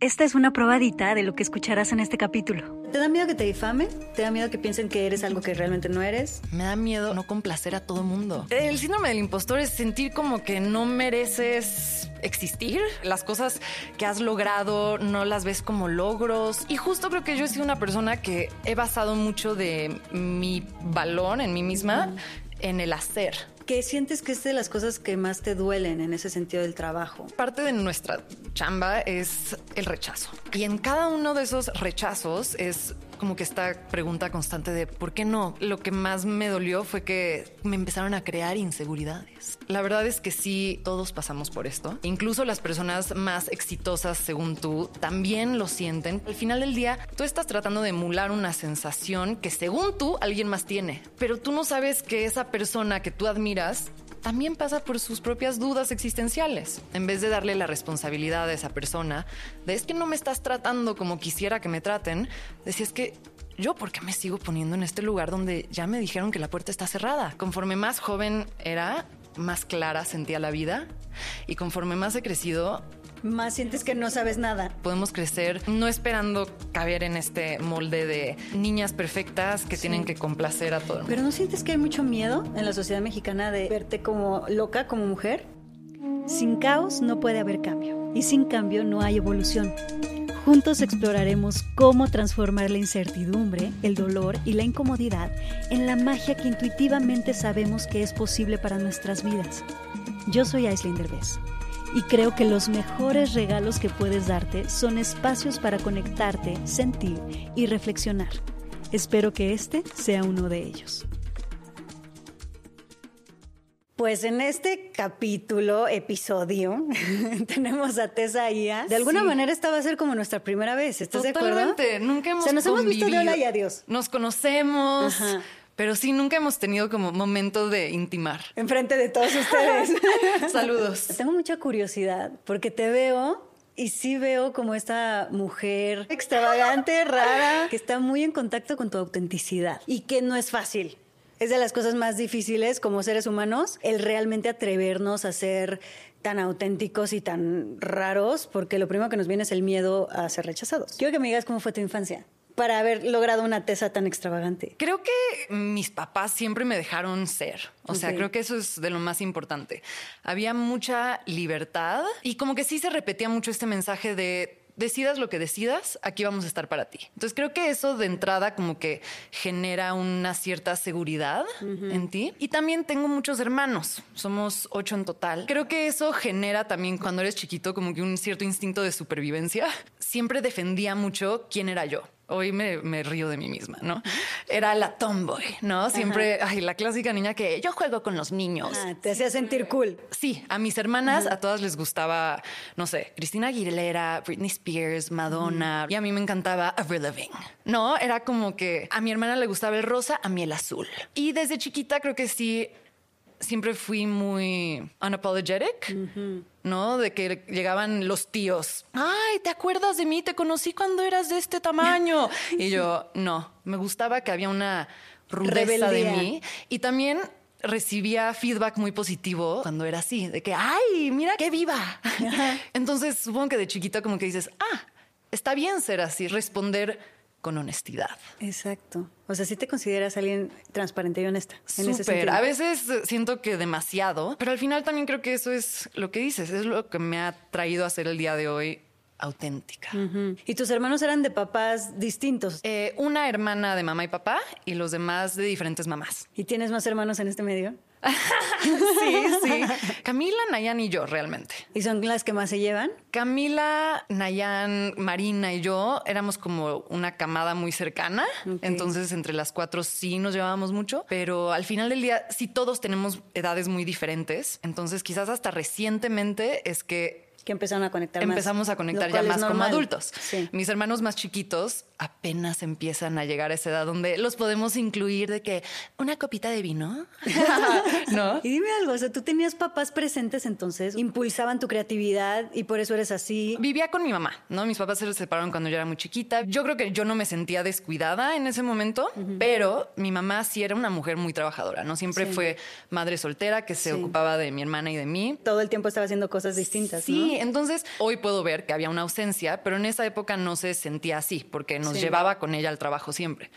Esta es una probadita de lo que escucharás en este capítulo. ¿Te da miedo que te difamen? ¿Te da miedo que piensen que eres algo que realmente no eres? Me da miedo no complacer a todo mundo. El síndrome del impostor es sentir como que no mereces existir. Las cosas que has logrado no las ves como logros. Y justo creo que yo he sido una persona que he basado mucho de mi valor en mí misma en el hacer. ¿Qué sientes que es de las cosas que más te duelen en ese sentido del trabajo? Parte de nuestra chamba es el rechazo. Y en cada uno de esos rechazos es como que esta pregunta constante de ¿por qué no? Lo que más me dolió fue que me empezaron a crear inseguridades. La verdad es que sí, todos pasamos por esto. Incluso las personas más exitosas, según tú, también lo sienten. Al final del día, tú estás tratando de emular una sensación que según tú alguien más tiene, pero tú no sabes que esa persona que tú admiras también pasa por sus propias dudas existenciales. En vez de darle la responsabilidad a esa persona de es que no me estás tratando como quisiera que me traten, decías que yo por qué me sigo poniendo en este lugar donde ya me dijeron que la puerta está cerrada. Conforme más joven era, más clara sentía la vida y conforme más he crecido, más sientes que no sabes nada. Podemos crecer no esperando caber en este molde de niñas perfectas que tienen que complacer a todo el mundo. Pero ¿no sientes que hay mucho miedo en la sociedad mexicana de verte como loca, como mujer? Sin caos no puede haber cambio y sin cambio no hay evolución. Juntos exploraremos cómo transformar la incertidumbre, el dolor y la incomodidad en la magia que intuitivamente sabemos que es posible para nuestras vidas. Yo soy Aislinn Derbez y creo que los mejores regalos que puedes darte son espacios para conectarte, sentir y reflexionar. Espero que este sea uno de ellos. Pues en este capítulo, episodio, tenemos a Tessa Ia. De alguna manera esta va a ser como nuestra primera vez, ¿estás de acuerdo? Totalmente, nunca hemos O sea, nos hemos visto de hola y adiós. Nos conocemos, pero sí, nunca hemos tenido como momento de intimar. Enfrente de todos ustedes. Saludos. Tengo mucha curiosidad porque te veo y sí veo como esta mujer extravagante, rara, que está muy en contacto con tu autenticidad y que no es fácil. Es de las cosas más difíciles como seres humanos el realmente atrevernos a ser tan auténticos y tan raros, porque lo primero que nos viene es el miedo a ser rechazados. Quiero que me digas cómo fue tu infancia para haber logrado una tesa tan extravagante. Creo que mis papás siempre me dejaron ser. O sea, creo que eso es de lo más importante. Había mucha libertad y como que sí se repetía mucho este mensaje de decidas lo que decidas, aquí vamos a estar para ti. Entonces creo que eso de entrada como que genera una cierta seguridad en ti. Y también tengo muchos hermanos, somos ocho en total. Creo que eso genera también cuando eres chiquito como que un cierto instinto de supervivencia. Siempre defendía mucho quién era yo. Hoy me, me río de mí misma, ¿no? Era la tomboy, ¿no? Siempre, ay, la clásica niña que yo juego con los niños. Ah, te hacía sentir cool. Sí, a mis hermanas, a todas les gustaba, no sé, Cristina Aguilera, Britney Spears, Madonna, y a mí me encantaba Avril Lavigne. No, era como que a mi hermana le gustaba el rosa, a mí el azul. Y desde chiquita creo que sí, siempre fui muy unapologetic, ¿no? De que llegaban los tíos. Ay, ¿te acuerdas de mí? Te conocí cuando eras de este tamaño. y yo, no, me gustaba que había una rudeza Rebeldía. de mí. Y también recibía feedback muy positivo cuando era así, de que, ay, mira qué viva. Entonces, supongo que de chiquita como que dices, ah, está bien ser así, responder con honestidad. Exacto. O sea, si te consideras alguien transparente y honesta. En Súper. A veces eh, siento que demasiado, pero al final también creo que eso es lo que dices, es lo que me ha traído a ser el día de hoy auténtica. Y tus hermanos eran de papás distintos. Eh, una hermana de mamá y papá y los demás de diferentes mamás. ¿Y tienes más hermanos en este medio? Sí, sí. Camila, Nayan y yo realmente. ¿Y son las que más se llevan? Camila, Nayan, Marina y yo éramos como una camada muy cercana. Entonces, entre las cuatro sí nos llevábamos mucho. Pero al final del día, sí todos tenemos edades muy diferentes. Entonces, quizás hasta recientemente es que Que empezaron a conectar más. empezamos a conectar ya más como adultos. Sí. Mis hermanos más chiquitos apenas empiezan a llegar a esa edad donde los podemos incluir de que una copita de vino, ¿no? Y dime algo, o sea, tú tenías papás presentes entonces, impulsaban tu creatividad y por eso eres así. Vivía con mi mamá, ¿no? Mis papás se separaron cuando yo era muy chiquita. Yo creo que yo no me sentía descuidada en ese momento, pero mi mamá sí era una mujer muy trabajadora, ¿no? Siempre Sí. fue madre soltera que se Sí. ocupaba de mi hermana y de mí. Todo el tiempo estaba haciendo cosas distintas, Sí, entonces hoy puedo ver que había una ausencia, pero en esa época no se sentía así, porque nos llevaba con ella al trabajo siempre.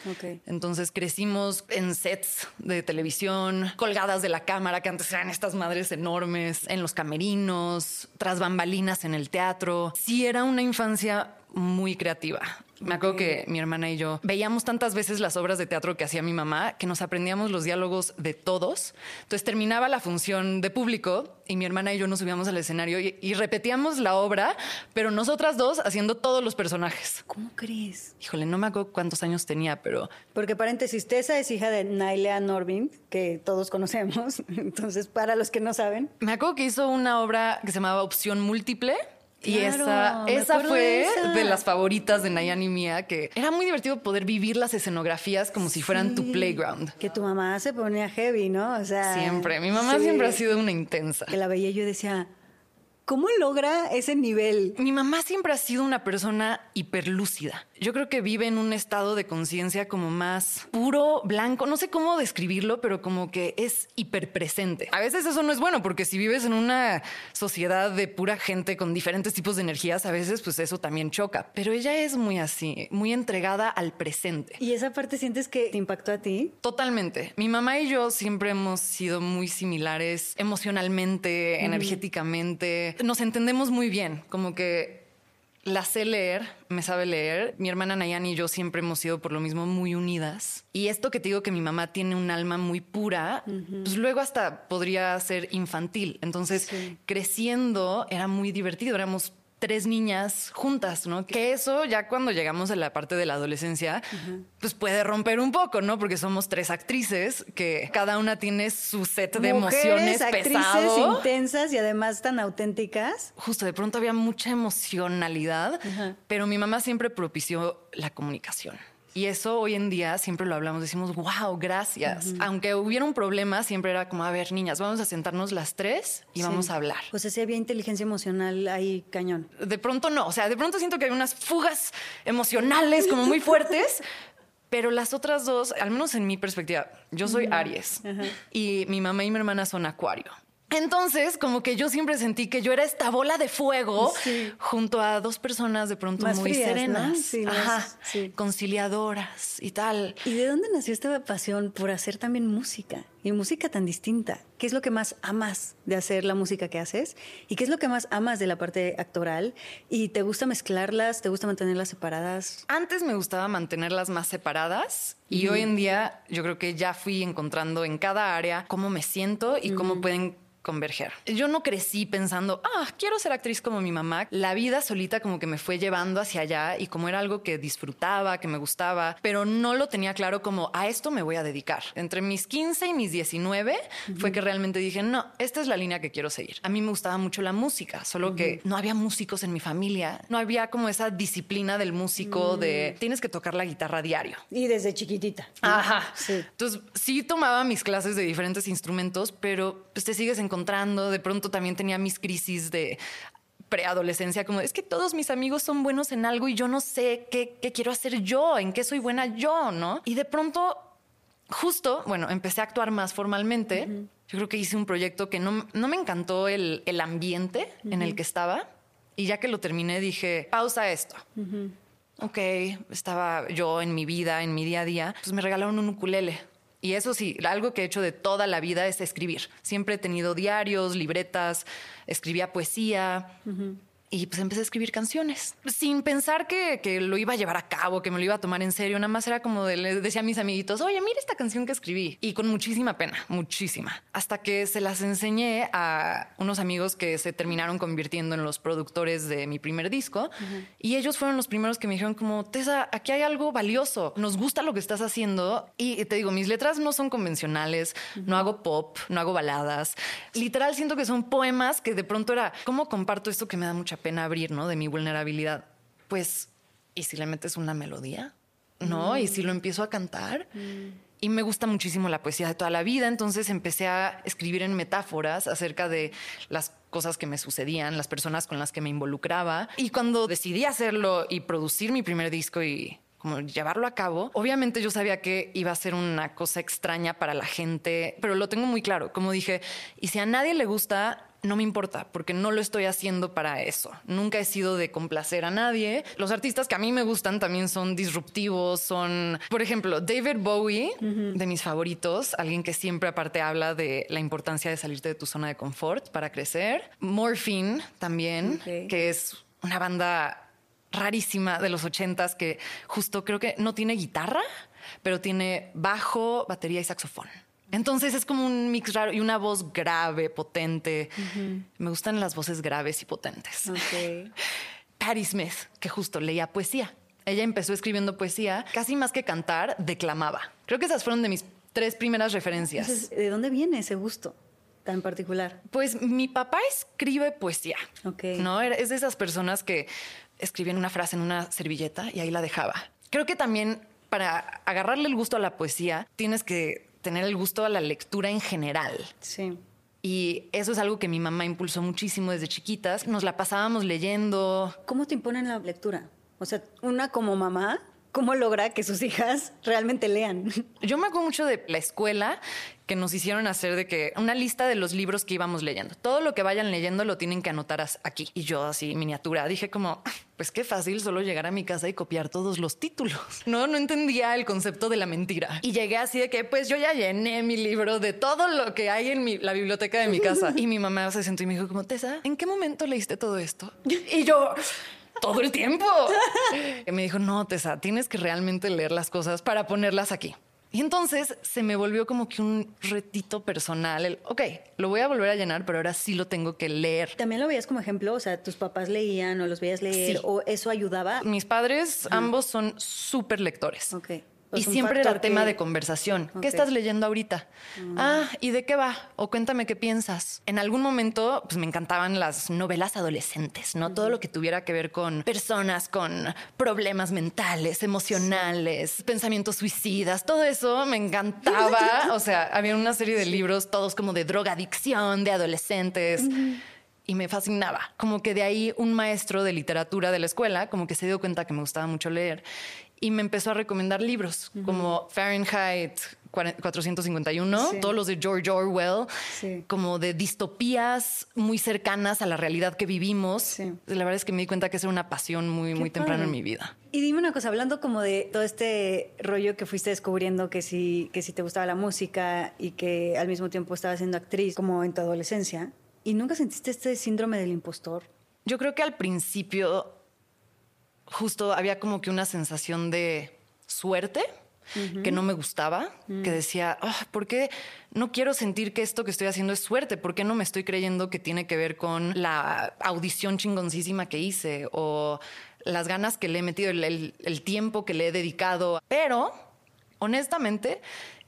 Entonces crecimos en sets de televisión, colgadas de la cámara, que antes eran estas madres enormes, en los camerinos, tras bambalinas en el teatro. Sí, era una infancia muy creativa. Me acuerdo que mi hermana y yo veíamos tantas veces las obras de teatro que hacía mi mamá que nos aprendíamos los diálogos de todos. Entonces terminaba la función de público y mi hermana y yo nos subíamos al escenario y, repetíamos la obra, pero nosotras dos haciendo todos los personajes. ¿Cómo crees? Híjole, no me acuerdo cuántos años tenía, pero... Porque paréntesis, Tessa es hija de Nailea Norvin, que todos conocemos. Entonces, para los que no saben. Me acuerdo que hizo una obra que se llamaba Opción Múltiple y esa, esa fue de, las favoritas de Nayan y mía, que era muy divertido poder vivir las escenografías como si fueran tu playground. Que tu mamá se ponía heavy, ¿no? O sea. Siempre. Mi mamá siempre ha sido una intensa. Que la veía y yo decía, ¿Cómo logra ese nivel? Mi mamá siempre ha sido una persona hiperlúcida. Yo creo que vive en un estado de conciencia como más puro, blanco. No sé cómo describirlo, pero como que es hiperpresente. A veces eso no es bueno porque si vives en una sociedad de pura gente con diferentes tipos de energías, a veces pues eso también choca. Pero ella es muy así, muy entregada al presente. ¿Y esa parte sientes que te impactó a ti? Totalmente. Mi mamá y yo siempre hemos sido muy similares emocionalmente, energéticamente nos entendemos muy bien, como que la sé leer, me sabe leer. Mi hermana Nayan y yo siempre hemos sido por lo mismo muy unidas. Y esto que te digo que mi mamá tiene un alma muy pura, pues luego hasta podría ser infantil. Entonces, creciendo era muy divertido, éramos tres niñas juntas, ¿no? Que eso ya cuando llegamos a la parte de la adolescencia, pues puede romper un poco, ¿no? Porque somos tres actrices que cada una tiene su set de emociones actrices intensas y además tan auténticas. Justo, de pronto había mucha emocionalidad, pero mi mamá siempre propició la comunicación. Y eso hoy en día siempre lo hablamos, decimos, wow, gracias. Aunque hubiera un problema, siempre era como, a ver, niñas, vamos a sentarnos las tres y vamos a hablar. Pues sea, había inteligencia emocional ahí cañón. De pronto no, o sea, de pronto siento que hay unas fugas emocionales como muy fuertes. Pero las otras dos, al menos en mi perspectiva, yo soy Aries y mi mamá y mi hermana son Acuario. Entonces, como que yo siempre sentí que yo era esta bola de fuego junto a dos personas de pronto muy serenas, conciliadoras y tal. ¿Y de dónde nació esta pasión por hacer también música? Y música tan distinta. ¿Qué es lo que más amas de hacer la música que haces? ¿Y qué es lo que más amas de la parte actoral? ¿Y te gusta mezclarlas? ¿Te gusta mantenerlas separadas? Antes me gustaba mantenerlas más separadas y hoy en día yo creo que ya fui encontrando en cada área cómo me siento y cómo pueden converger. Yo no crecí pensando, ah, quiero ser actriz como mi mamá. La vida solita como que me fue llevando hacia allá y como era algo que disfrutaba, que me gustaba, pero no lo tenía claro como a esto me voy a dedicar. Entre mis 15 y mis 19 fue que realmente dije, no, esta es la línea que quiero seguir. A mí me gustaba mucho la música, solo que no había músicos en mi familia, no había como esa disciplina del músico de mm. tienes que tocar la guitarra diario. Y desde chiquitita. Ajá. Sí. Entonces sí tomaba mis clases de diferentes instrumentos, pero pues te sigues en encontrando. De pronto también tenía mis crisis de preadolescencia, como es que todos mis amigos son buenos en algo y yo no sé qué, quiero hacer yo, en qué soy buena yo, ¿no? Y de pronto, justo, bueno, empecé a actuar más formalmente. Yo creo que hice un proyecto que no, me encantó el, ambiente en el que estaba. Y ya que lo terminé, dije, pausa esto. Ok, estaba yo en mi vida, en mi día a día, pues me regalaron un ukulele y eso sí, algo que he hecho de toda la vida es escribir. Siempre he tenido diarios, libretas, escribía poesía. Y pues empecé a escribir canciones sin pensar que, que, lo iba a llevar a cabo, que me lo iba a tomar en serio. Nada más era como de, decía a mis amiguitos, oye, mira esta canción que escribí. Y con muchísima pena, muchísima. Hasta que se las enseñé a unos amigos que se terminaron convirtiendo en los productores de mi primer disco. Y ellos fueron los primeros que me dijeron como, Tessa, aquí hay algo valioso. Nos gusta lo que estás haciendo. Y te digo, mis letras no son convencionales. No hago pop, no hago baladas. Literal siento que son poemas que de pronto era, ¿cómo comparto esto que me da mucha pena abrir, ¿no? De mi vulnerabilidad. Pues, ¿y si le metes una melodía? ¿No? ¿Y si lo empiezo a cantar? Y me gusta muchísimo la poesía de toda la vida, entonces empecé a escribir en metáforas acerca de las cosas que me sucedían, las personas con las que me involucraba. Y cuando decidí hacerlo y producir mi primer disco y como llevarlo a cabo. Obviamente yo sabía que iba a ser una cosa extraña para la gente, pero lo tengo muy claro. Como dije, y si a nadie le gusta, no me importa porque no lo estoy haciendo para eso. Nunca he sido de complacer a nadie. Los artistas que a mí me gustan también son disruptivos, son, por ejemplo, David Bowie, de mis favoritos, alguien que siempre aparte habla de la importancia de salirte de tu zona de confort para crecer. Morphine también, que es una banda rarísima de los ochentas que justo creo que no tiene guitarra, pero tiene bajo, batería y saxofón. Entonces es como un mix raro y una voz grave, potente. Me gustan las voces graves y potentes. Okay. Patti Smith, que justo leía poesía. Ella empezó escribiendo poesía, casi más que cantar, declamaba. Creo que esas fueron de mis tres primeras referencias. ¿De dónde viene ese gusto? tan particular? Pues mi papá escribe poesía. Okay. No es de esas personas que escribían una frase en una servilleta y ahí la dejaba. Creo que también para agarrarle el gusto a la poesía tienes que tener el gusto a la lectura en general. Sí. Y eso es algo que mi mamá impulsó muchísimo desde chiquitas. Nos la pasábamos leyendo. ¿Cómo te imponen la lectura? O sea, una como mamá, ¿cómo logra que sus hijas realmente lean? Yo me acuerdo mucho de la escuela que nos hicieron hacer de que una lista de los libros que íbamos leyendo. Todo lo que vayan leyendo lo tienen que anotar aquí. Y yo así, miniatura, dije como, pues qué fácil solo llegar a mi casa y copiar todos los títulos. No, no entendía el concepto de la mentira. Y llegué así de que, pues yo ya llené mi libro de todo lo que hay en la biblioteca de mi casa. Y mi mamá se sentó y me dijo como, Tessa, ¿en qué momento leíste todo esto? Y yo todo el tiempo. Y me dijo, no, Tessa, tienes que realmente leer las cosas para ponerlas aquí. Y entonces se me volvió como que un retito personal. El, ok, lo voy a volver a llenar, pero ahora sí lo tengo que leer. ¿También lo veías como ejemplo? O sea, tus papás leían o los veías leer o eso ayudaba. Mis padres, ambos son súper lectores. Ok y siempre era tema de conversación. ¿Qué estás leyendo ahorita? Mm. Ah, ¿y de qué va? O cuéntame qué piensas. En algún momento, pues me encantaban las novelas adolescentes, ¿no? Todo lo que tuviera que ver con personas con problemas mentales, emocionales, pensamientos suicidas, todo eso me encantaba. o sea, había una serie de libros, todos como de drogadicción, de adolescentes. y me fascinaba. Como que de ahí un maestro de literatura de la escuela, como que se dio cuenta que me gustaba mucho leer y me empezó a recomendar libros como Fahrenheit 451, todos los de George Orwell, como de distopías muy cercanas a la realidad que vivimos. La verdad es que me di cuenta que era una pasión muy, muy temprana en mi vida. Y dime una cosa, hablando como de todo este rollo que fuiste descubriendo, que si, que si te gustaba la música y que al mismo tiempo estabas siendo actriz como en tu adolescencia, ¿y nunca sentiste este síndrome del impostor? Yo creo que al principio justo había como que una sensación de suerte que no me gustaba, que mm. decía, ah, ¿por qué no quiero sentir que esto que estoy haciendo es suerte? ¿Por qué no me estoy creyendo que tiene que ver con la audición chingoncísima que hice o las ganas que le he metido, el, el tiempo que le he dedicado? Pero, honestamente,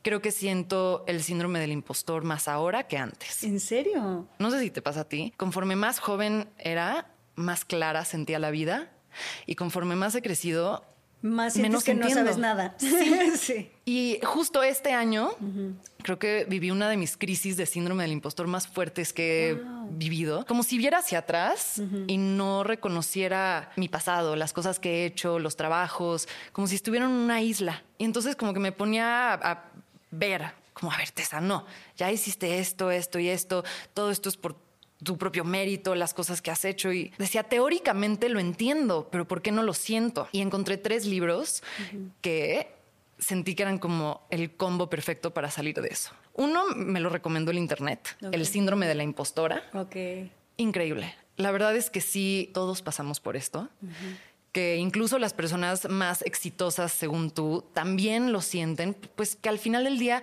creo que siento el síndrome del impostor más ahora que antes. ¿En serio? No sé si te pasa a ti. Conforme más joven era, más clara sentía la vida y conforme más he crecido, más menos que no sabes nada. Sí. Y justo este año, creo que viví una de mis crisis de síndrome del impostor más fuertes que he vivido. Como si viera hacia atrás y no reconociera mi pasado, las cosas que he hecho, los trabajos, como si estuviera en una isla. Y entonces como que me ponía a, a ver, como a ver, Tessa, no, ya hiciste esto, esto y esto, todo esto es por tu propio mérito, las cosas que has hecho. Y decía, teóricamente lo entiendo, pero ¿por qué no lo siento? Y encontré tres libros que sentí que eran como el combo perfecto para salir de eso. Uno me lo recomendó el Internet, El síndrome de la impostora. Ok. Increíble. La verdad es que sí, todos pasamos por esto. que incluso las personas más exitosas, según tú, también lo sienten, pues que al final del día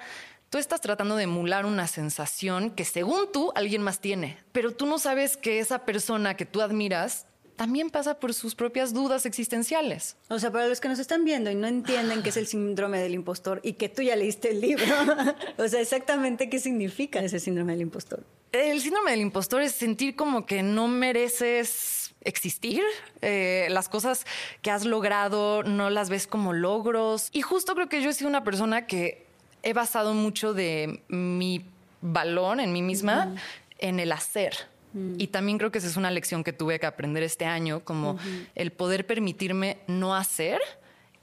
Tú estás tratando de emular una sensación que según tú alguien más tiene, pero tú no sabes que esa persona que tú admiras también pasa por sus propias dudas existenciales. O sea, para los que nos están viendo y no entienden qué es el síndrome del impostor y que tú ya leíste el libro, o sea, exactamente qué significa ese síndrome del impostor. El síndrome del impostor es sentir como que no mereces existir, eh, las cosas que has logrado no las ves como logros. Y justo creo que yo he sido una persona que he basado mucho de mi valor en mí misma en el hacer. Mm. Y también creo que esa es una lección que tuve que aprender este año, como el poder permitirme no hacer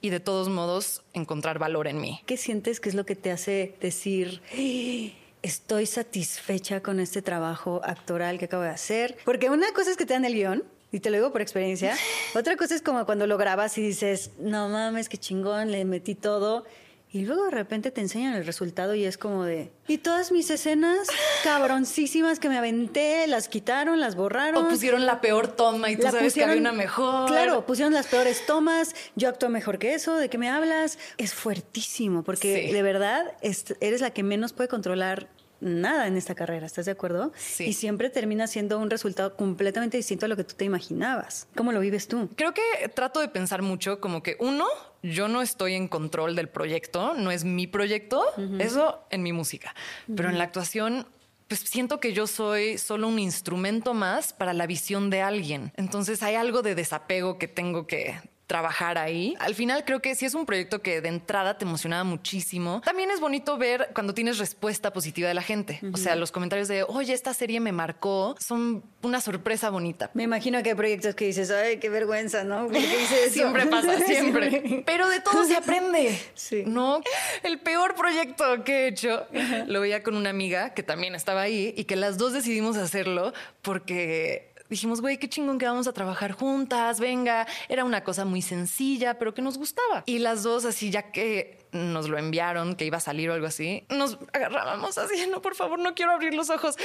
y de todos modos encontrar valor en mí. ¿Qué sientes que es lo que te hace decir, estoy satisfecha con este trabajo actoral que acabo de hacer. Porque una cosa es que te dan el guion, y te lo digo por experiencia. Otra cosa es como cuando lo grabas y dices, no mames, qué chingón, le metí todo. Y luego de repente te enseñan el resultado y es como de. Y todas mis escenas cabroncísimas que me aventé, las quitaron, las borraron. O pusieron la peor toma y tú sabes que había una mejor. Claro, pusieron las peores tomas. Yo actúo mejor que eso. ¿De qué me hablas? Es fuertísimo porque de verdad eres la que menos puede controlar nada en esta carrera, ¿estás de acuerdo? Sí. Y siempre termina siendo un resultado completamente distinto a lo que tú te imaginabas. ¿Cómo lo vives tú? Creo que trato de pensar mucho como que uno, yo no estoy en control del proyecto, no es mi proyecto, eso en mi música, pero en la actuación pues siento que yo soy solo un instrumento más para la visión de alguien. Entonces hay algo de desapego que tengo que trabajar ahí. Al final creo que si es un proyecto que de entrada te emocionaba muchísimo. También es bonito ver cuando tienes respuesta positiva de la gente. O sea, los comentarios de, oye, esta serie me marcó, son una sorpresa bonita. Me imagino que hay proyectos que dices, ay, qué vergüenza, ¿no? siempre pasa, siempre. Pero de todo se aprende. Sí. ¿No? El peor proyecto que he hecho lo veía con una amiga que también estaba ahí y que las dos decidimos hacerlo porque dijimos, güey, qué chingón que vamos a trabajar juntas, venga. Era una cosa muy sencilla, pero que nos gustaba. Y las dos, así, ya que nos lo enviaron, que iba a salir o algo así, nos agarrábamos así, no, por favor, no quiero abrir los ojos.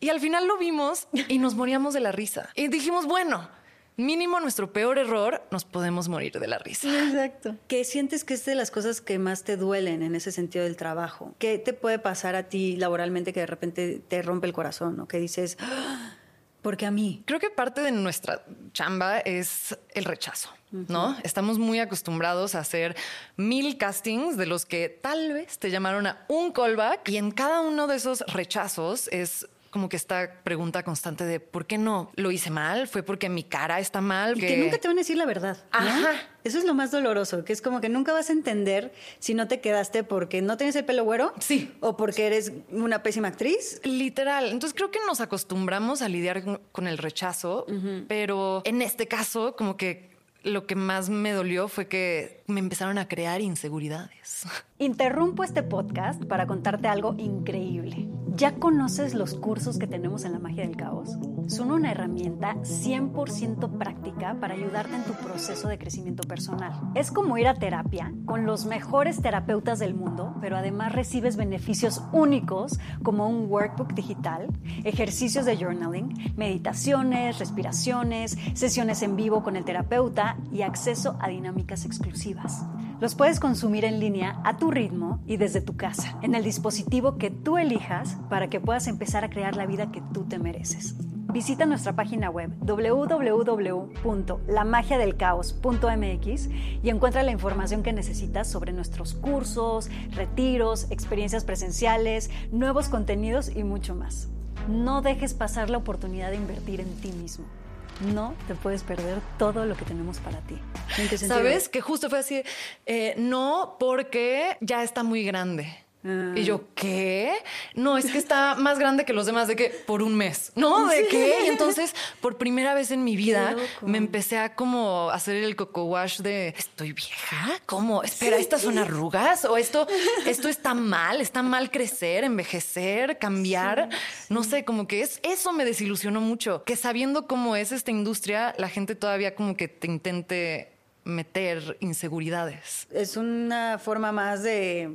Y al final lo vimos y nos moríamos de la risa. Y dijimos, bueno, mínimo nuestro peor error, nos podemos morir de la risa. Exacto. ¿Qué sientes que es de las cosas que más te duelen en ese sentido del trabajo? ¿Qué te puede pasar a ti laboralmente que de repente te rompe el corazón o que dices, ¡Ah! Porque a mí? Creo que parte de nuestra chamba es el rechazo, ¿no? Estamos muy acostumbrados a hacer mil castings de los que tal vez te llamaron a un callback y en cada uno de esos rechazos es como que esta pregunta constante de ¿por qué no? ¿Lo hice mal? ¿Fue porque mi cara está mal? Que, nunca te van a decir la verdad. Ajá. Eso es lo más doloroso, que es como que nunca vas a entender si no te quedaste porque no tienes el pelo güero. Sí. O porque eres una pésima actriz. Literal. Entonces creo que nos acostumbramos a lidiar con el rechazo, pero en este caso como que lo que más me dolió fue que me empezaron a crear inseguridades. Interrumpo este podcast para contarte algo increíble. ¿Ya conoces los cursos que tenemos en la magia del caos? Son una herramienta 100% práctica para ayudarte en tu proceso de crecimiento personal. Es como ir a terapia con los mejores terapeutas del mundo, pero además recibes beneficios únicos como un workbook digital, ejercicios de journaling, meditaciones, respiraciones, sesiones en vivo con el terapeuta y acceso a dinámicas exclusivas. Los puedes consumir en línea a tu ritmo y desde tu casa, en el dispositivo que tú elijas para que puedas empezar a crear la vida que tú te mereces. Visita nuestra página web www.lamagiadelcaos.mx y encuentra la información que necesitas sobre nuestros cursos, retiros, experiencias presenciales, nuevos contenidos y mucho más. No dejes pasar la oportunidad de invertir en ti mismo no te puedes perder todo lo que tenemos para ti. ¿Sabes? Que justo fue así, eh, no porque ya está muy grande. Y yo, ¿qué? No, es que está más grande que los demás, de que por un mes. ¿No? ¿De qué? Y entonces, por primera vez en mi vida, me empecé a como hacer el coco wash de ¿estoy vieja? ¿Cómo? Espera, ¿estas son arrugas? ¿O esto, esto está mal? ¿Está mal crecer, envejecer, cambiar? No sé, como que es, eso me desilusionó mucho. Que sabiendo cómo es esta industria, la gente todavía como que te intente meter inseguridades. Es una forma más de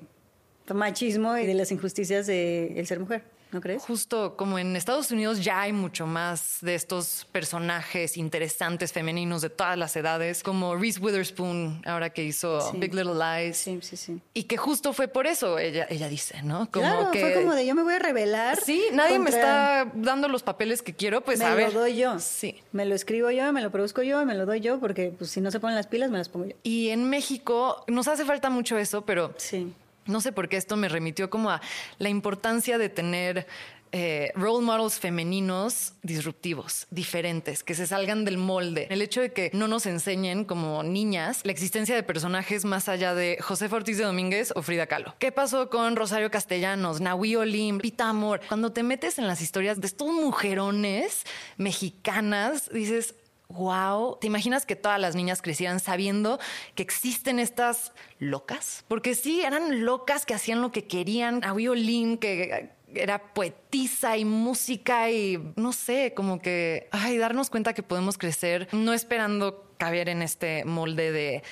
machismo y de las injusticias de el ser mujer. ¿No crees? Justo como en Estados Unidos ya hay mucho más de estos personajes interesantes femeninos de todas las edades, como Reese Witherspoon, ahora que hizo Big Little Lies. Sí, sí, sí. Y que justo fue por eso, ella, ella dice, ¿no? Como claro, que, fue como de yo me voy a revelar. Sí, nadie me está dando los papeles que quiero, pues a ver. Me lo doy yo. Sí. Me lo escribo yo, me lo produzco yo, me lo doy yo, porque pues, si no se ponen las pilas, me las pongo yo. Y en México nos hace falta mucho eso, pero. Sí no sé por qué esto me remitió como a la importancia de tener eh, role models femeninos disruptivos, diferentes, que se salgan del molde. El hecho de que no nos enseñen como niñas la existencia de personajes más allá de José Ortiz de Domínguez o Frida Kahlo. ¿Qué pasó con Rosario Castellanos, Nahui Olim, Pita Amor? Cuando te metes en las historias de estos mujerones mexicanas, dices, wow, ¿te imaginas que todas las niñas crecieran sabiendo que existen estas locas? Porque sí, eran locas que hacían lo que querían. A Lin, que era poetisa y música y no sé, como que, ay, darnos cuenta que podemos crecer no esperando caber en este molde de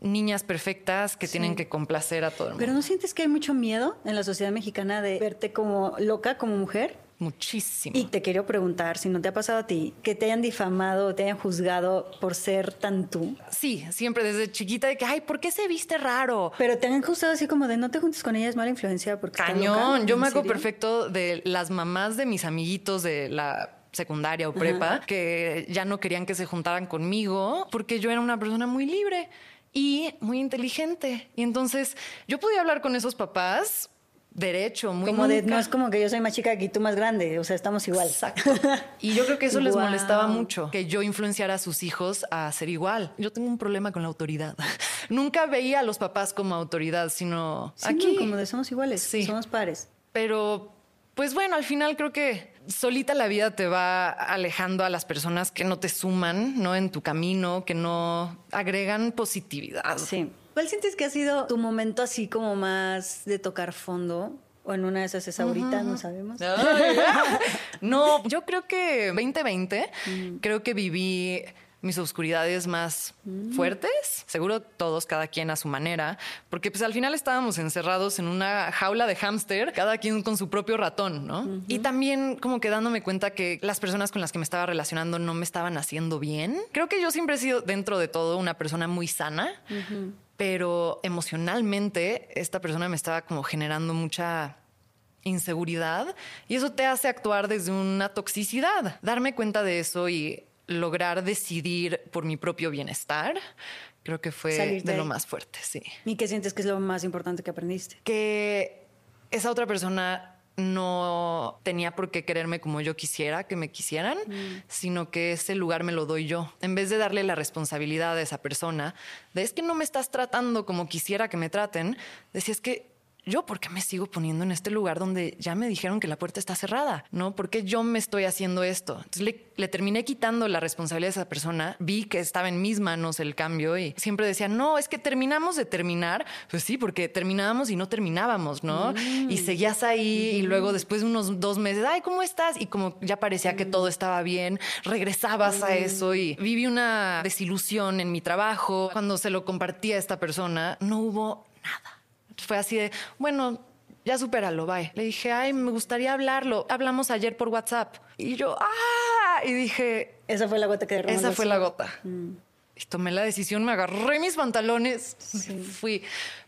niñas perfectas que tienen que complacer a todo el mundo. Pero ¿no sientes que hay mucho miedo en la sociedad mexicana de verte como loca, como mujer? Muchísimo. Y te quiero preguntar, si no te ha pasado a ti, que te hayan difamado, te hayan juzgado por ser tan tú. Sí, siempre desde chiquita de que, ay, ¿por qué se viste raro? Pero te han juzgado así como de no te juntes con ella, es mala influencia porque Cañón. Yo ¿En me serio? perfecto de las mamás de mis amiguitos de la secundaria o prepa que ya no querían que se juntaran conmigo porque yo era una persona muy libre y muy inteligente. Y entonces yo podía hablar con esos papás derecho, muy Como de, no es como que yo soy más chica que tú más grande, o sea, estamos igual. Exacto. Y yo creo que eso les molestaba mucho, que yo influenciara a sus hijos a ser igual. Yo tengo un problema con la autoridad. Nunca veía a los papás como autoridad, sino Sí, aquí. no, como de somos iguales, Sí. somos pares. Pero, pues bueno, al final creo que solita la vida te va alejando a las personas que no te suman, ¿no? En tu camino, que no agregan positividad. Sí. ¿Cuál sientes que ha sido tu momento así como más de tocar fondo? O en una de esas es ahorita, no sabemos. No, yo creo que 2020, creo que viví mis oscuridades más fuertes, seguro todos, cada quien a su manera, porque pues al final estábamos encerrados en una jaula de hámster, cada quien con su propio ratón, ¿no? Y también como que dándome cuenta que las personas con las que me estaba relacionando no me estaban haciendo bien. Creo que yo siempre he sido dentro de todo una persona muy sana, pero emocionalmente esta persona me estaba como generando mucha inseguridad y eso te hace actuar desde una toxicidad. Darme cuenta de eso y lograr decidir por mi propio bienestar, creo que fue Salirte de lo más fuerte, sí. ¿Y qué sientes que es lo más importante que aprendiste? Que esa otra persona no tenía por qué quererme como yo quisiera que me quisieran, sino que ese lugar me lo doy yo. En vez de darle la responsabilidad a esa persona de es que no me estás tratando como quisiera que me traten, decía es que yo por qué me sigo poniendo en este lugar donde ya me dijeron que la puerta está cerrada, ¿no? ¿Por qué yo me estoy haciendo esto? Entonces le, le terminé quitando la responsabilidad a esa persona, vi que estaba en mis manos el cambio y siempre decía, no, es que terminamos de terminar, pues sí, porque terminábamos y no terminábamos, ¿no? Y seguías ahí y luego después de unos dos meses, ay, ¿cómo estás? Y como ya parecía que todo estaba bien, regresabas a eso y viví una desilusión en mi trabajo. Cuando se lo compartí a esta persona, no hubo nada fue así de, bueno, ya supéralo, bye. Le dije, ay, me gustaría hablarlo. Hablamos ayer por WhatsApp. Y yo, ah, y dije, Esa fue la gota que derramó esa fue la gota. Y tomé la decisión, me agarré mis pantalones, me fui.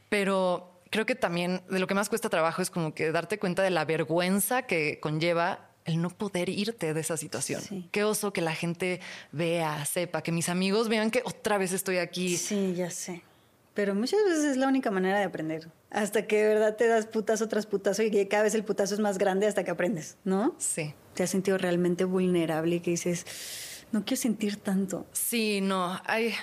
Pero creo que también de lo que más cuesta trabajo es como que darte cuenta de la vergüenza que conlleva el no poder irte de esa situación. Sí. Qué oso que la gente vea, sepa, que mis amigos vean que otra vez estoy aquí. Sí, ya sé. Pero muchas veces es la única manera de aprender. Hasta que de verdad te das putazo tras putazo y que cada vez el putazo es más grande hasta que aprendes, ¿no? Sí. Te has sentido realmente vulnerable y que dices, no quiero sentir tanto. Sí, no, hay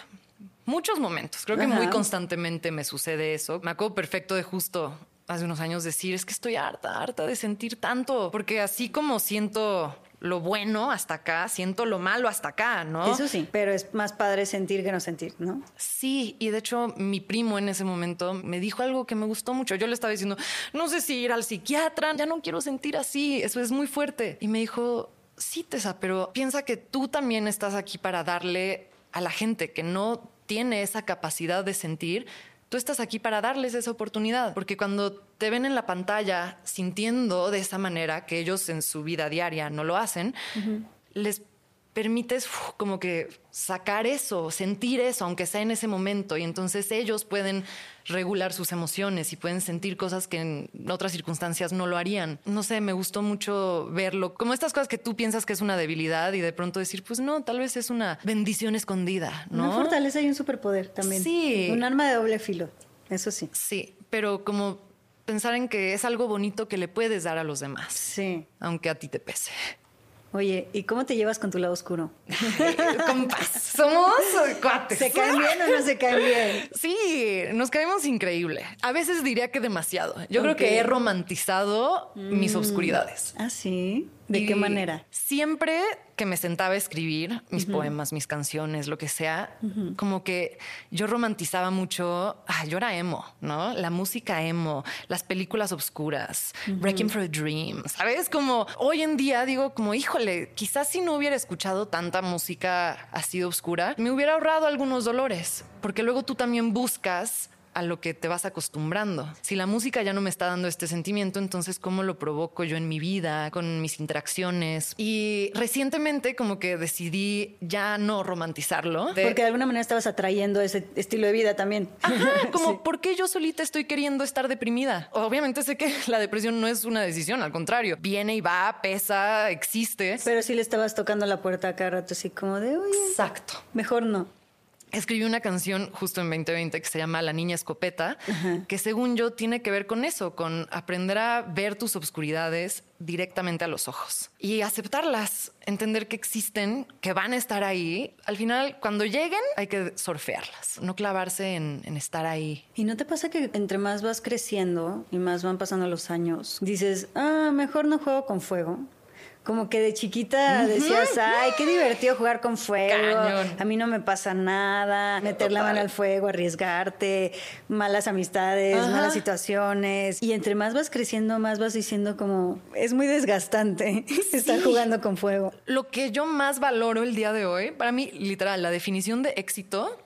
muchos momentos. Creo que Ajá. muy constantemente me sucede eso. Me acuerdo perfecto de justo hace unos años decir, es que estoy harta, harta de sentir tanto, porque así como siento lo bueno hasta acá, siento lo malo hasta acá, ¿no? Eso sí, pero es más padre sentir que no sentir, ¿no? Sí, y de hecho mi primo en ese momento me dijo algo que me gustó mucho. Yo le estaba diciendo, no sé si ir al psiquiatra, ya no quiero sentir así, eso es muy fuerte. Y me dijo, sí, Tessa, pero piensa que tú también estás aquí para darle a la gente que no tiene esa capacidad de sentir. Tú estás aquí para darles esa oportunidad, porque cuando te ven en la pantalla sintiendo de esa manera que ellos en su vida diaria no lo hacen, les permites uf, como que sacar eso, sentir eso, aunque sea en ese momento, y entonces ellos pueden regular sus emociones y pueden sentir cosas que en otras circunstancias no lo harían. No sé, me gustó mucho verlo, como estas cosas que tú piensas que es una debilidad y de pronto decir, pues no, tal vez es una bendición escondida, ¿no? Una fortaleza y un superpoder también. Sí. Un arma de doble filo, eso sí. Sí, pero como pensar en que es algo bonito que le puedes dar a los demás, Sí. aunque a ti te pese. Oye, ¿y cómo te llevas con tu lado oscuro? Compas, somos cuates. ¿Se caen bien o no se caen bien? Sí, nos caemos increíble. A veces diría que demasiado. Yo creo que he romantizado mis obscuridades. Ah, sí. ¿De qué manera? Siempre que me sentaba a escribir mis poemas, mis canciones, lo que sea, como que yo romantizaba mucho, ah, yo era emo, ¿no? La música emo, las películas oscuras, Breaking for a Dream, ¿sabes? Como hoy en día digo como, híjole, quizás si no hubiera escuchado tanta música así oscura, me hubiera ahorrado algunos dolores, porque luego tú también buscas a lo que te vas acostumbrando. Si la música ya no me está dando este sentimiento, entonces ¿cómo lo provoco yo en mi vida, con mis interacciones? Y recientemente como que decidí ya no romantizarlo. Porque de alguna manera estabas atrayendo ese estilo de vida también. como ¿por qué yo solita estoy queriendo estar deprimida? Obviamente sé que la depresión no es una decisión, al contrario, viene y va, pesa, existe. Pero sí le estabas tocando la puerta cada rato así como de, oye, Exacto. mejor no escribí una canción justo en 2020 que se llama La Niña Escopeta, que según yo tiene que ver con eso, con aprender a ver tus obscuridades directamente a los ojos y aceptarlas, entender que existen, que van a estar ahí. Al final, cuando lleguen, hay que surfearlas, no clavarse en, en estar ahí. ¿Y no te pasa que entre más vas creciendo y más van pasando los años, dices, ah, mejor no juego con fuego? Como que de chiquita decías, ay, qué divertido jugar con fuego. A mí no me pasa nada, meter la mano al fuego, arriesgarte, malas amistades, malas situaciones. Y entre más vas creciendo, más vas diciendo como, es muy desgastante estar jugando con fuego. Lo que yo más valoro el día de hoy, para mí, literal, la definición de éxito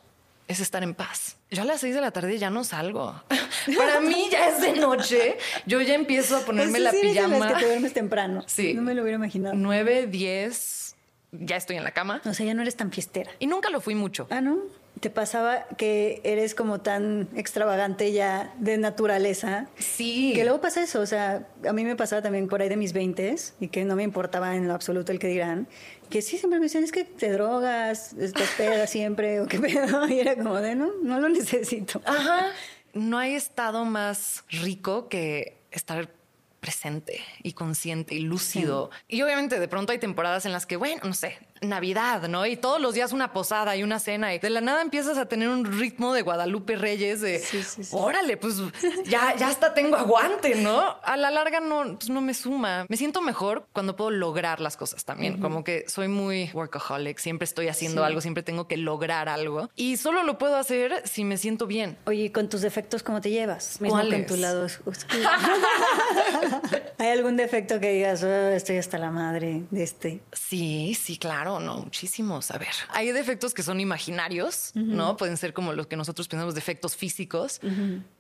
es estar en paz. Yo a las seis de la tarde ya no salgo. Para mí ya es de noche. Yo ya empiezo a ponerme la pijama. Que te duermes temprano. Sí. No me lo hubiera imaginado. Nueve, diez, ya estoy en la cama. O sea, ya no eres tan fiestera. Y nunca lo fui mucho. Ah, ¿no? ¿Te pasaba que eres como tan extravagante ya de naturaleza? Sí. Que luego pasa eso, o sea, a mí me pasaba también por ahí de mis veintes y que no me importaba en lo absoluto el que dirán que sí, siempre me decían, es que te drogas, te esperas siempre, o qué pedo. Y era como de, no, no lo necesito. Ajá. No hay estado más rico que estar presente y consciente y lúcido. Y obviamente de pronto hay temporadas en las que, bueno, no sé, Navidad, ¿no? Y todos los días una posada y una cena y de la nada empiezas a tener un ritmo de Guadalupe Reyes de, órale, pues ya, ya hasta tengo aguante, ¿no? A la larga no, pues no me suma. Me siento mejor cuando puedo lograr las cosas también, como que soy muy workaholic, siempre estoy haciendo algo, siempre tengo que lograr algo y solo lo puedo hacer si me siento bien. Oye, con tus defectos cómo te llevas? Mismo con tu lado ¿Hay algún defecto que digas, oh, estoy hasta la madre de este? Sí, sí, claro no, muchísimos. A ver, hay defectos que son imaginarios, ¿no? Pueden ser como los que nosotros pensamos defectos físicos,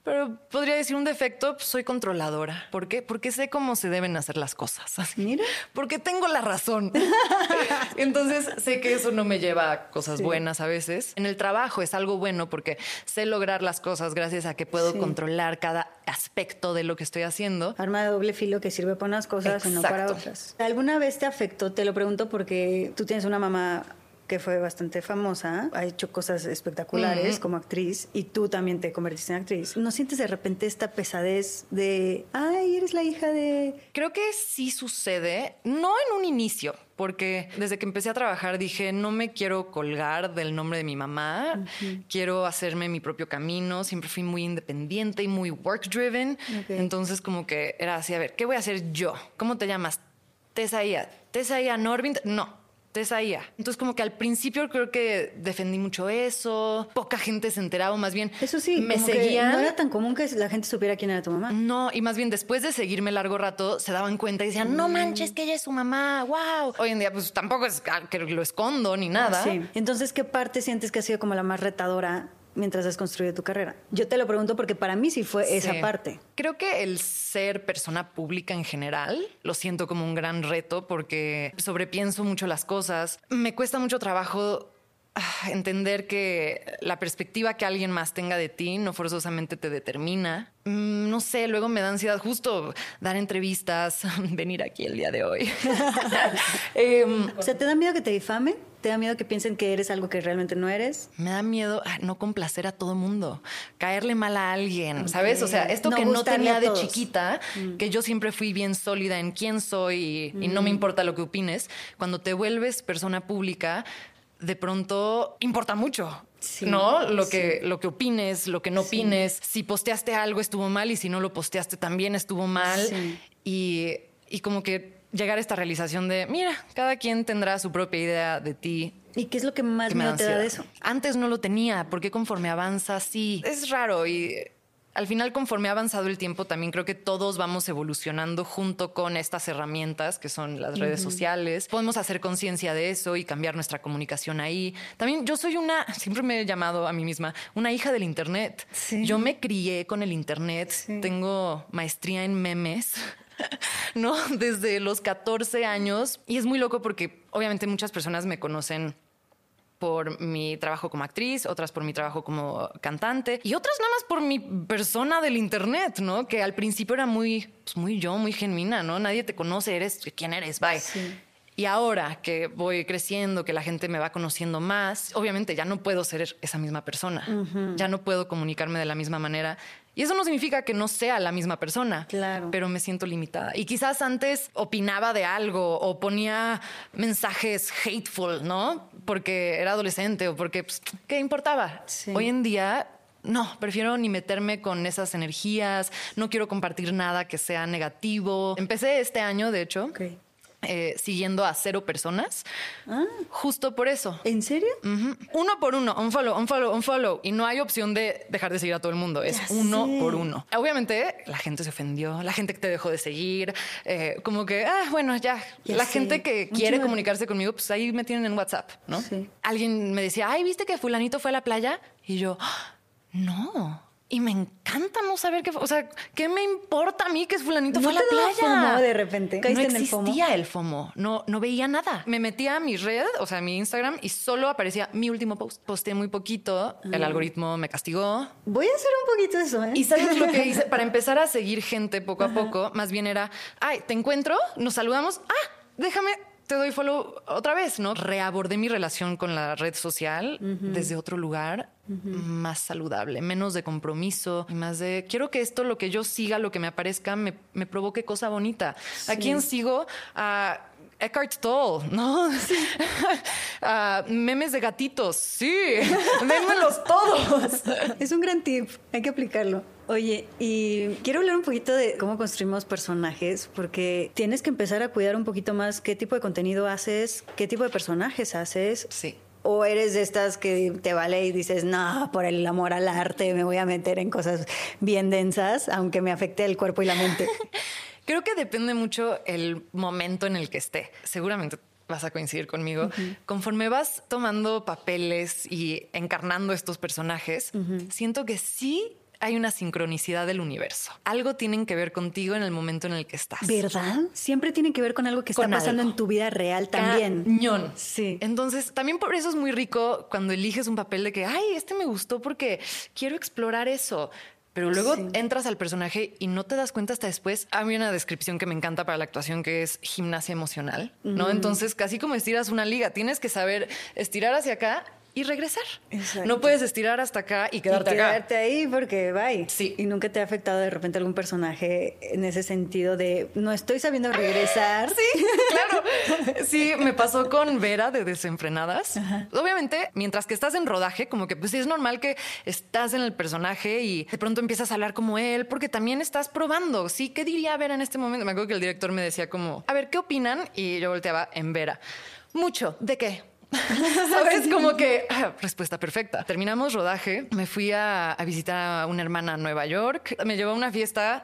pero podría decir un defecto, pues, soy controladora. ¿Por qué? Porque sé cómo se deben hacer las cosas. Mira. Porque tengo la razón. Entonces sé que eso no me lleva a cosas buenas a veces. En el trabajo es algo bueno porque sé lograr las cosas gracias a que puedo controlar cada aspecto de lo que estoy haciendo. Arma de doble filo que sirve para unas cosas y no para otras. ¿Alguna vez te afectó? Te lo pregunto porque tú tienes una mamá que fue bastante famosa, ha hecho cosas espectaculares como actriz y tú también te convertiste en actriz. ¿No sientes de repente esta pesadez de, ay, eres la hija de... Creo que sí sucede, no en un inicio, porque desde que empecé a trabajar dije, no me quiero colgar del nombre de mi mamá, quiero hacerme mi propio camino, siempre fui muy independiente y muy work driven, entonces como que era así, a ver, ¿qué voy a hacer yo? ¿Cómo te llamas? Tesaía, Tesaía Norvind, no, Tesaía. Entonces, como que al principio creo que defendí mucho eso. Poca gente se enteraba, más bien. Eso sí, me seguían. no era tan común que la gente supiera quién era tu mamá. No, y más bien después de seguirme largo rato, se daban cuenta y decían, no mm. manches, que ella es su mamá, wow. Hoy en día, pues tampoco es que lo escondo ni nada. Sí. Entonces, ¿qué parte sientes que ha sido como la más retadora mientras has construido tu carrera? Yo te lo pregunto porque para mí sí fue esa parte. Creo que el ser persona pública en general lo siento como un gran reto porque sobrepienso mucho las cosas. Me cuesta mucho trabajo ah, entender que la perspectiva que alguien más tenga de ti no forzosamente te determina. Mm, no sé, luego me da ansiedad justo dar entrevistas, venir aquí el día de hoy. Em, o sea, ¿te da miedo que te difamen? ¿Te da miedo que piensen que eres algo que realmente no eres? Me da miedo ah, no complacer a todo mundo, caerle mal a alguien, ¿sabes? O sea, esto que no tenía de chiquita, mm. que yo siempre fui bien sólida en quién soy y, no me mm. importa lo que opines, cuando te vuelves persona pública, de pronto importa mucho. ¿No? Lo que, lo que opines, lo que no opines. Si posteaste algo estuvo mal y si no lo posteaste también estuvo mal. Y, y como que llegar a esta realización de, mira, cada quien tendrá su propia idea de ti. ¿Y qué es lo que más que me miedo te da de eso? Antes no lo tenía, porque conforme avanza, sí. Es raro y al final, conforme ha avanzado el tiempo, también creo que todos vamos evolucionando junto con estas herramientas que son las redes sociales. Podemos hacer conciencia de eso y cambiar nuestra comunicación ahí. También yo soy una, siempre me he llamado a mí misma, una hija del Internet. Sí. Yo me crié con el Internet. Tengo maestría en memes. ¿no? Desde los 14 años. Y es muy loco porque obviamente muchas personas me conocen por mi trabajo como actriz, otras por mi trabajo como cantante y otras nada más por mi persona del internet, ¿no? Que al principio era muy, pues, muy yo, muy genuina, ¿no? Nadie te conoce, eres quién eres, bye. Sí. Y ahora que voy creciendo, que la gente me va conociendo más, obviamente ya no puedo ser esa misma persona, ya no puedo comunicarme de la misma manera. Y eso no significa que no sea la misma persona, Claro. pero me siento limitada. Y quizás antes opinaba de algo o ponía mensajes hateful, ¿no? Porque era adolescente o porque, pues, ¿qué importaba? Sí. Hoy en día... No, prefiero ni meterme con esas energías, no quiero compartir nada que sea negativo. Empecé este año, de hecho. Eh, siguiendo a cero personas, justo por eso. ¿En serio? Ujú. Uno por uno, un follow, un follow, un follow. Y no hay opción de dejar de seguir a todo el mundo. Es Ya uno sé. por uno. Obviamente, la gente se ofendió, la gente que te dejó de seguir, eh, como que, ah, bueno, ya. Ya la sé. gente que Un quiere de- comunicarse conmigo, pues ahí me tienen en WhatsApp, ¿no? Sí. Alguien me decía, ay, ¿viste que fulanito fue a la playa? Y yo, "Ah, no. Y me encanta no saber qué fue. O sea, ¿qué me importa a mí que fulanito ¿No fue a la playa? FOMO de repente? No ¿Caíste en el FOMO? existía el FOMO. No, no veía nada. Me metía a mi red, o sea, a mi Instagram, y solo aparecía mi último post. Posté muy poquito, el algoritmo me castigó. Voy a hacer un poquito eso, ¿eh? Y sabes lo que hice para empezar a seguir gente poco a poco, más bien era, ay, te encuentro, nos saludamos, ah, déjame, te doy follow otra vez, ¿no? Reabordé mi relación con la red social desde otro lugar más saludable, menos de compromiso y más de quiero que esto, lo que yo siga, lo que me aparezca, me, me provoque cosa bonita. ¿A quién sigo? A Eckhart Tolle, ¿no? A memes de gatitos, sí, démelos todos. Es un gran tip, hay que aplicarlo. Oye, y quiero hablar un poquito de cómo construimos personajes, porque tienes que empezar a cuidar un poquito más qué tipo de contenido haces, qué tipo de personajes haces. Sí. O eres de estas que te vale y dices, no, por el amor al arte me voy a meter en cosas bien densas, aunque me afecte el cuerpo y la mente. Creo que depende mucho el momento en el que esté. Seguramente vas a coincidir conmigo. Conforme vas tomando papeles y encarnando estos personajes, siento que sí hay una sincronicidad del universo. Algo tienen que ver contigo en el momento en el que estás. ¿Verdad? Siempre tiene que ver con algo que está pasando algo. en tu vida real también. Cañón. Sí. Entonces, también por eso es muy rico cuando eliges un papel de que, ay, este me gustó porque quiero explorar eso. Pero luego Sí. entras al personaje y no te das cuenta hasta después. A mí una descripción que me encanta para la actuación que es gimnasia emocional, ¿no? Entonces, casi como estiras una liga, tienes que saber estirar hacia acá y regresar. Exacto. No puedes estirar hasta acá y quedarte y acá. quedarte ahí porque bye. Sí. Y nunca te ha afectado de repente algún personaje en ese sentido de no estoy sabiendo regresar. Sí, claro. Sí, me pasó con Vera de Desenfrenadas. Obviamente, mientras que estás en rodaje, como que pues es normal que estás en el personaje y de pronto empiezas a hablar como él, porque también estás probando. Sí, ¿qué diría Vera en este momento? Me acuerdo que el director me decía como, a ver, ¿qué opinan? Y yo volteaba en Vera. Mucho. ¿De qué? ¿Sabes? Como que ah, respuesta perfecta. Terminamos rodaje, me fui a, a visitar a una hermana a Nueva York, me llevó a una fiesta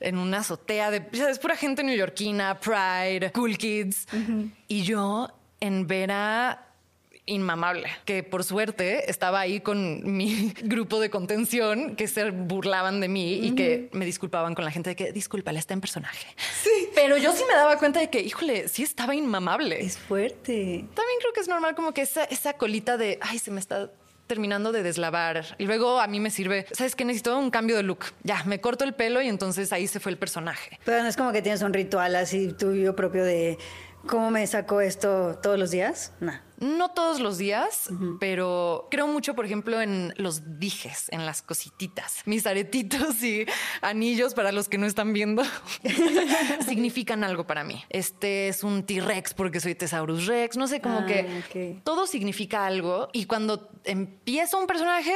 en una azotea de, sabes, pura gente neoyorquina, Pride, Cool Kids. Y yo en Vera inmamable, que por suerte estaba ahí con mi grupo de contención que se burlaban de mí y que me disculpaban con la gente de que discúlpala, está en personaje. Sí. Pero yo sí me daba cuenta de que, híjole, sí estaba inmamable. Es fuerte. También creo que es normal como que esa, esa colita de, ay, se me está terminando de deslavar. Y luego a mí me sirve, ¿sabes qué? Necesito un cambio de look. Ya, me corto el pelo y entonces ahí se fue el personaje. Pero no es como que tienes un ritual así tuyo propio de cómo me saco esto todos los días. No. No todos los días, pero creo mucho, por ejemplo, en los dijes, en las cosititas. Mis aretitos y anillos, para los que no están viendo, significan algo para mí. Este es un T-Rex porque soy Tesaurus Rex. No sé, como Ah, que todo significa algo. Y cuando empiezo un personaje,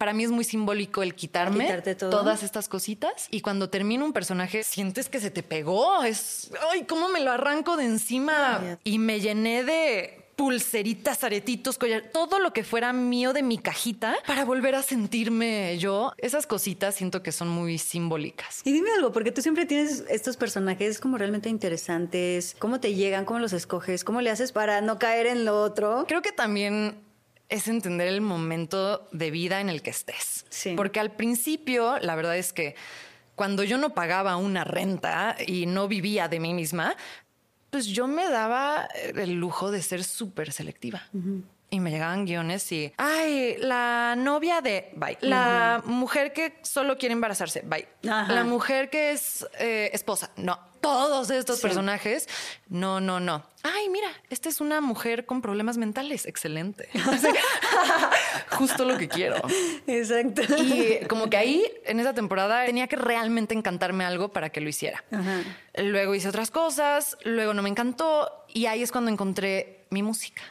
para mí es muy simbólico el quitarme todas estas cositas y cuando termina un personaje sientes que se te pegó, es, ay, cómo me lo arranco de encima y me llené de pulseritas, aretitos, collar, todo lo que fuera mío de mi cajita para volver a sentirme yo. Esas cositas siento que son muy simbólicas. Y dime algo, porque tú siempre tienes estos personajes como realmente interesantes. ¿Cómo te llegan? ¿Cómo los escoges? ¿Cómo le haces para no caer en lo otro? Creo que también es entender el momento de vida en el que estés. Sí. Porque al principio, la verdad es que cuando yo no pagaba una renta y no vivía de mí misma, pues yo me daba el lujo de ser súper selectiva. Y me llegaban guiones y, ay, la novia de, bye. La mujer que solo quiere embarazarse, bye. Ajá. La mujer que es eh, esposa, no. Todos estos Sí. personajes, no, no, no. Ay, mira, esta es una mujer con problemas mentales, excelente. Justo lo que quiero. Exacto. Y como que ahí, en esa temporada, tenía que realmente encantarme algo para que lo hiciera. Ajá. Luego hice otras cosas, luego no me encantó y ahí es cuando encontré mi música.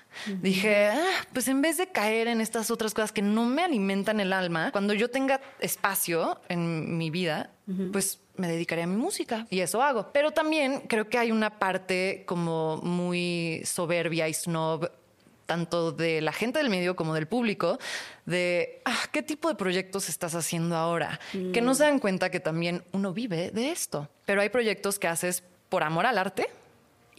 Dije, "Ah, pues en vez de caer en estas otras cosas que no me alimentan el alma, cuando yo tenga espacio en mi vida, pues me dedicaré a mi música y eso hago. Pero también creo que hay una parte como muy soberbia y snob tanto de la gente del medio como del público, de ah, qué tipo de proyectos estás haciendo ahora, que no se dan cuenta que también uno vive de esto. Pero hay proyectos que haces por amor al arte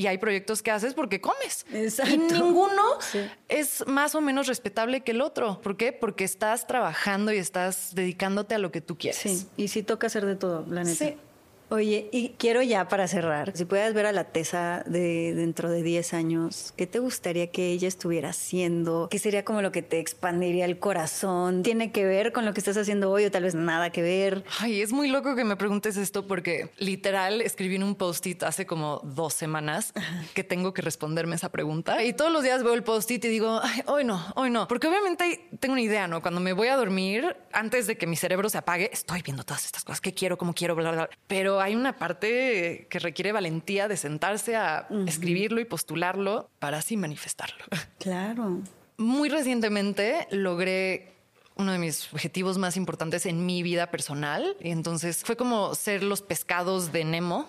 y hay proyectos que haces porque comes. Exacto. Y ninguno Sí. es más o menos respetable que el otro. ¿Por qué? Porque estás trabajando y estás dedicándote a lo que tú quieres. Sí, y sí toca hacer de todo, la neta. Sí. Oye, y quiero ya para cerrar, si pudieras ver a la Tesa de dentro de 10 años, ¿qué te gustaría que ella estuviera haciendo? ¿Qué sería como lo que te expandiría el corazón? ¿Tiene que ver con lo que estás haciendo hoy o tal vez nada que ver? Ay, es muy loco que me preguntes esto porque literal escribí en un post-it hace como dos semanas que tengo que responderme esa pregunta. Y todos los días veo el post-it y digo, Ay, hoy no, hoy no. Porque obviamente tengo una idea, ¿no? Cuando me voy a dormir, antes de que mi cerebro se apague, estoy viendo todas estas cosas que quiero, como quiero, bla, bla, bla. Pero hay una parte que requiere valentía de sentarse a escribirlo y postularlo para así manifestarlo. Claro. Muy recientemente logré uno de mis objetivos más importantes en mi vida personal. Y entonces fue como ser los pescados de Nemo.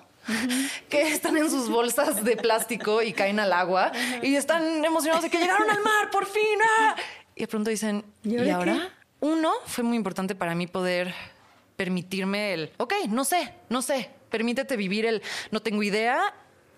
que están en sus bolsas de plástico y caen al agua y están emocionados de que llegaron al mar por fin. ¡ah! Y de pronto dicen, ¿Y ¿y ahora ahora? qué? Uno, fue muy importante para mí poder permitirme el, ok, no sé, no sé, permítete vivir el, no tengo idea,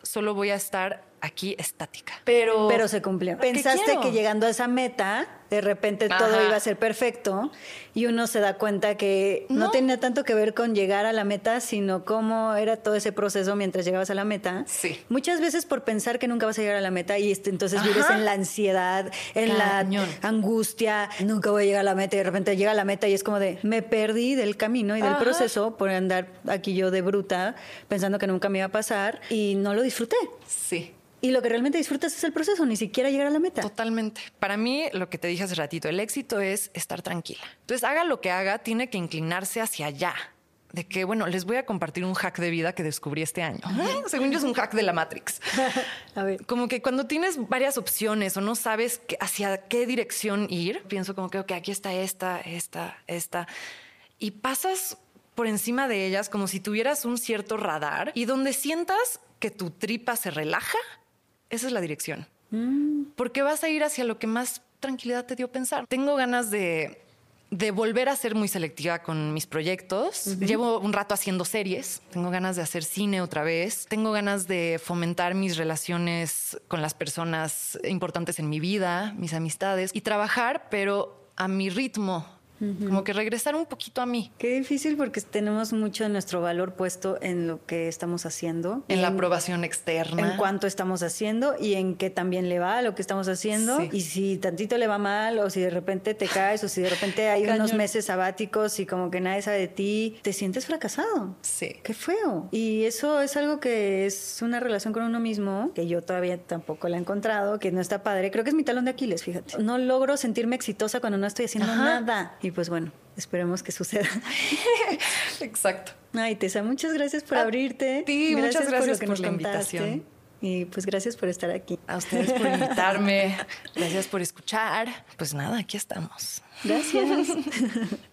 solo voy a estar aquí estática. Pero, Pero se cumplió. ¿Qué Pensaste que llegando a esa meta, de repente todo iba a ser perfecto y uno se da cuenta que no. No. tenía tanto que ver con llegar a la meta, sino cómo era todo ese proceso mientras llegabas a la meta. Sí. Muchas veces por pensar que nunca vas a llegar a la meta y entonces Ajá. vives en la ansiedad, en Cañón. la angustia, nunca voy a llegar a la meta y de repente llega a la meta y es como de, me perdí del camino y del Ajá. proceso por andar aquí yo de bruta pensando que nunca me iba a pasar y no lo disfruté. Sí. Y lo que realmente disfrutas es el proceso, ni siquiera llegar a la meta. Totalmente. Para mí, lo que te dije hace ratito, el éxito es estar tranquila. Entonces, haga lo que haga, tiene que inclinarse hacia allá. De que, bueno, les voy a compartir un hack de vida que descubrí este año. Según yo, es un hack de la Matrix. a ver. Como que cuando tienes varias opciones o no sabes que- hacia qué dirección ir, pienso como que, ok, aquí está esta, esta, esta, y pasas por encima de ellas como si tuvieras un cierto radar y donde sientas que tu tripa se relaja, esa es la dirección. Porque vas a ir hacia lo que más tranquilidad te dio pensar. Tengo ganas de, de volver a ser muy selectiva con mis proyectos. Llevo un rato haciendo series. Tengo ganas de hacer cine otra vez. Tengo ganas de fomentar mis relaciones con las personas importantes en mi vida, mis amistades y trabajar, pero a mi ritmo. Como que regresar un poquito a mí. Qué difícil porque tenemos mucho de nuestro valor puesto en lo que estamos haciendo. En la aprobación externa. En cuánto estamos haciendo y en qué también le va a lo que estamos haciendo. Sí. Y si tantito le va mal o si de repente te caes o si de repente hay unos Cañón. meses sabáticos y como que nadie sabe de ti, te sientes fracasado. Sí. Qué feo. Y eso es algo que es una relación con uno mismo, que yo todavía tampoco la he encontrado, que no está padre. Creo que es mi talón de Aquiles, fíjate. No logro sentirme exitosa cuando no estoy haciendo Ajá. nada. Y pues bueno, esperemos que suceda. Exacto. Ay, Tessa, muchas gracias por A abrirte. ti, muchas gracias por la contaste. invitación. Y pues gracias por estar aquí. A ustedes por invitarme. gracias por escuchar. Pues nada, aquí estamos. Gracias.